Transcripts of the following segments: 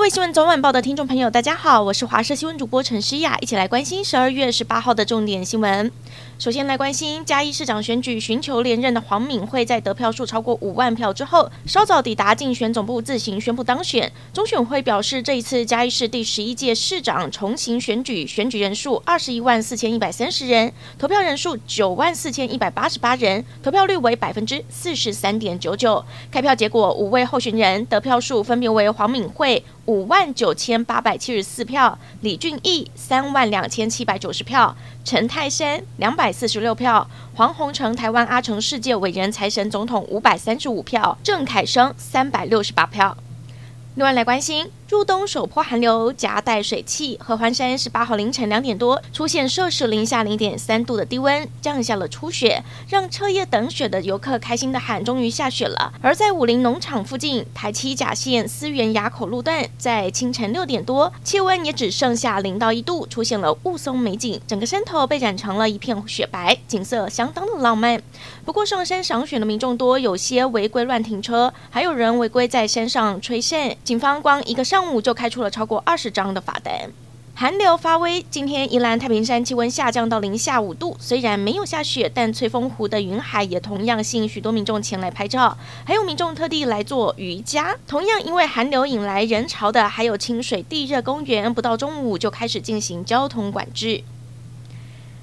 各位新闻早晚报的听众朋友，大家好，我是华视新闻主播陈诗雅，一起来关心十二月十八号的重点新闻。首先来关心嘉义市长选举，寻求连任的黄敏惠在得票数超过五万票之后，稍早抵达竞选总部自行宣布当选。中选会表示，这一次嘉义市第十一届市长重新选举，选举人数二十一万四千一百三十人，投票人数九万四千一百八十八人，投票率为百分之四十三点九九。开票结果，五位候选人得票数分别为黄敏惠五万九千八百七十四票，李俊毅三万两千七百九十票，陈泰山两百四十六票，黄宏成台湾阿成世界伟人财神总统五百三十五票，郑凯生三百六十八票。另外来关心。入冬首波寒流夹带水汽，合欢山十八号凌晨两点多出现摄氏零下零点三度的低温，降下了初雪，让彻夜等雪的游客开心的喊：“终于下雪了！”而在武陵农场附近台七甲线思源垭口路段，在清晨六点多，气温也只剩下零到一度，出现了雾凇美景，整个山头被染成了一片雪白，景色相当的浪漫。不过上山赏雪的民众多，有些违规乱停车，还有人违规在山上吹线，警方光一个上。上午就开出了超过二十张的罚单。寒流发威，今天宜兰太平山气温下降到零下五度，虽然没有下雪，但翠峰湖的云海也同样吸引许多民众前来拍照，还有民众特地来做瑜伽。同样因为寒流引来人潮的，还有清水地热公园，不到中午就开始进行交通管制。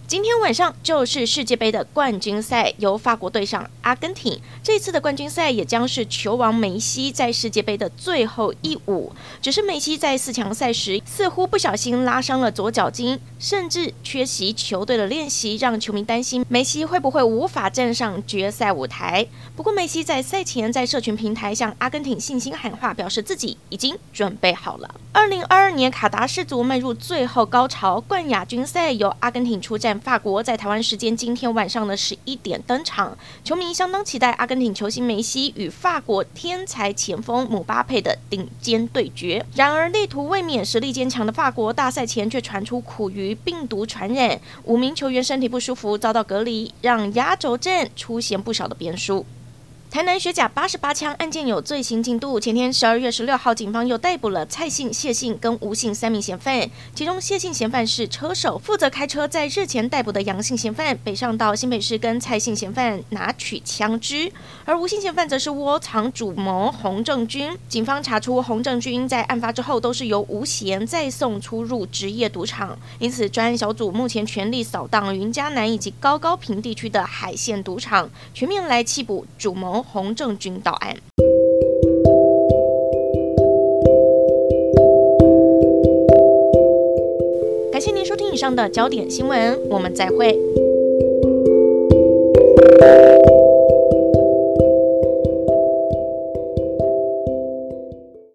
今天晚上就是世界杯的冠军赛，由法国对上阿根廷。这次的冠军赛也将是球王梅西在世界杯的最后一舞。只是梅西在四强赛时似乎不小心拉伤了左脚筋，甚至缺席球队的练习，让球迷担心梅西会不会无法站上决赛舞台。不过梅西在赛前在社群平台向阿根廷信心喊话，表示自己已经准备好了。二零二二年卡达世足迈入最后高潮，冠亚军赛由阿根廷出战。法国在台湾时间今天晚上的十一点登场，球迷相当期待阿根廷球星梅西与法国天才前锋姆巴佩的顶尖对决。然而，力图卫冕、实力坚强的法国，大赛前却传出苦于病毒传染，五名球员身体不舒服遭到隔离，让压轴阵出现不少的变数。台南学甲八十八枪案件有最新进度。前天十二月十六号，警方又逮捕了蔡姓、谢姓跟吴姓三名嫌犯。其中谢姓嫌犯是车手，负责开车。在日前逮捕的杨姓嫌犯北上到新北市跟蔡姓嫌犯拿取枪支，而吴姓嫌犯则是窝藏主谋洪正军。警方查出洪正军在案发之后都是由吴贤再送出入职业赌场，因此专案小组目前全力扫荡云嘉南以及高高屏地区的海线赌场，全面来缉捕主谋。洪正军到案。感谢您收听以上的焦点新闻，我们再会。